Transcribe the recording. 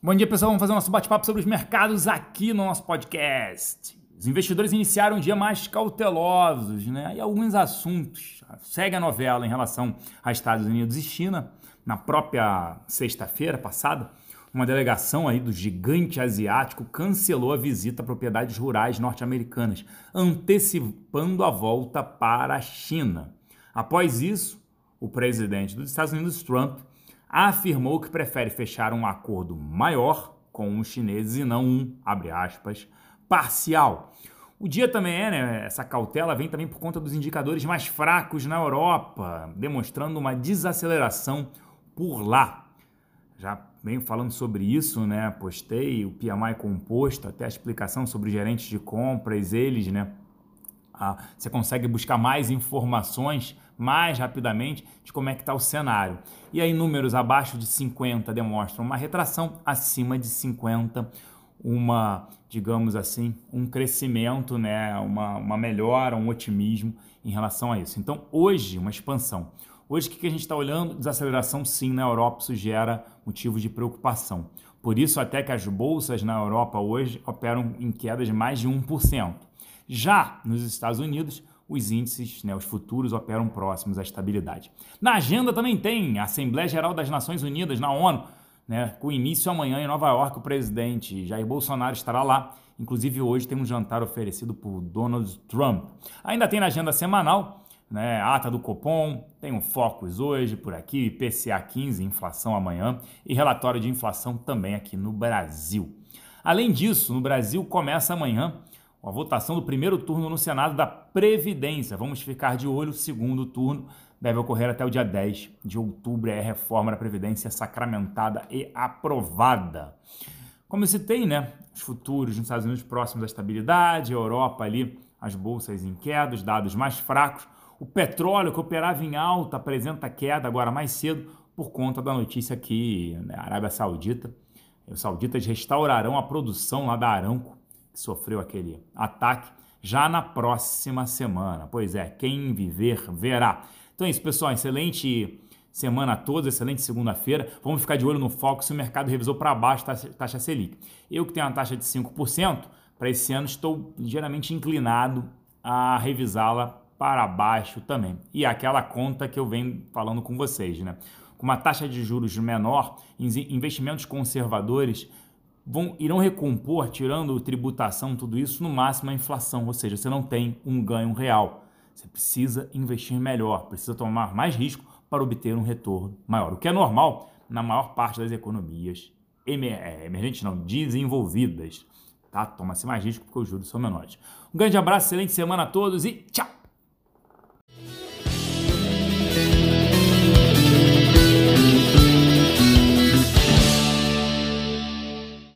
Bom dia, pessoal. Vamos fazer nosso bate-papo sobre os mercados aqui no nosso podcast. Os investidores iniciaram um dia mais cautelosos, né? E alguns assuntos. Segue a novela em relação a Estados Unidos e China. Na própria sexta-feira passada, uma delegação aí do gigante asiático cancelou a visita a propriedades rurais norte-americanas, antecipando a volta para a China. Após isso, o presidente dos Estados Unidos, Trump, afirmou que prefere fechar um acordo maior com os chineses e não um, abre aspas, parcial. O dia também é, né? Essa cautela vem também por conta dos indicadores mais fracos na Europa, demonstrando uma desaceleração por lá. Já venho falando sobre isso, né? Postei o PMI composto, até a explicação sobre gerentes de compras, eles, né? Você consegue buscar mais informações mais rapidamente de como é que está o cenário. E aí números abaixo de 50 demonstram uma retração, acima de 50 uma, digamos assim, um crescimento, né, uma, uma melhora, um otimismo em relação a isso. Então, hoje, uma expansão. Hoje, o que a gente está olhando? Desaceleração, sim, na Europa, isso gera motivos de preocupação. Por isso, até que as bolsas na Europa hoje operam em quedas de mais de 1%. Já nos Estados Unidos, os índices, né, os futuros operam próximos à estabilidade. Na agenda também tem a Assembleia Geral das Nações Unidas, na ONU, né, com início amanhã em Nova York, o presidente Jair Bolsonaro estará lá. Inclusive, hoje tem um jantar oferecido por Donald Trump. Ainda tem na agenda semanal, né, ata do Copom, tem um Focus hoje por aqui, IPCA 15, inflação amanhã, e relatório de inflação também aqui no Brasil. Além disso, no Brasil começa amanhã a votação do primeiro turno no Senado da Previdência. Vamos ficar de olho, o segundo turno deve ocorrer até o dia 10 de outubro. É a reforma da Previdência sacramentada e aprovada. Como eu citei, né? Os futuros nos Estados Unidos próximos à estabilidade, a Europa ali, as bolsas em queda, os dados mais fracos. O petróleo, que operava em alta, apresenta queda agora mais cedo por conta da notícia que né, a Arábia Saudita, os sauditas restaurarão a produção lá da Aramco que sofreu aquele ataque já na próxima semana. Pois é, quem viver verá. Então é isso, pessoal. Excelente semana a todos, excelente segunda-feira. Vamos ficar de olho no foco se o mercado revisou para baixo a taxa Selic. Eu que tenho uma taxa de 5%, para esse ano estou ligeiramente inclinado a revisá-la para baixo também. E aquela conta que eu venho falando com vocês, né? Com uma taxa de juros menor, investimentos conservadores vão, irão recompor, tirando tributação, tudo isso, no máximo a inflação, ou seja, você não tem um ganho real. Você precisa investir melhor, precisa tomar mais risco para obter um retorno maior, o que é normal na maior parte das economias é, emergentes, não, desenvolvidas. Tá? Toma-se mais risco porque os juros são menores. Um grande abraço, excelente semana a todos e tchau!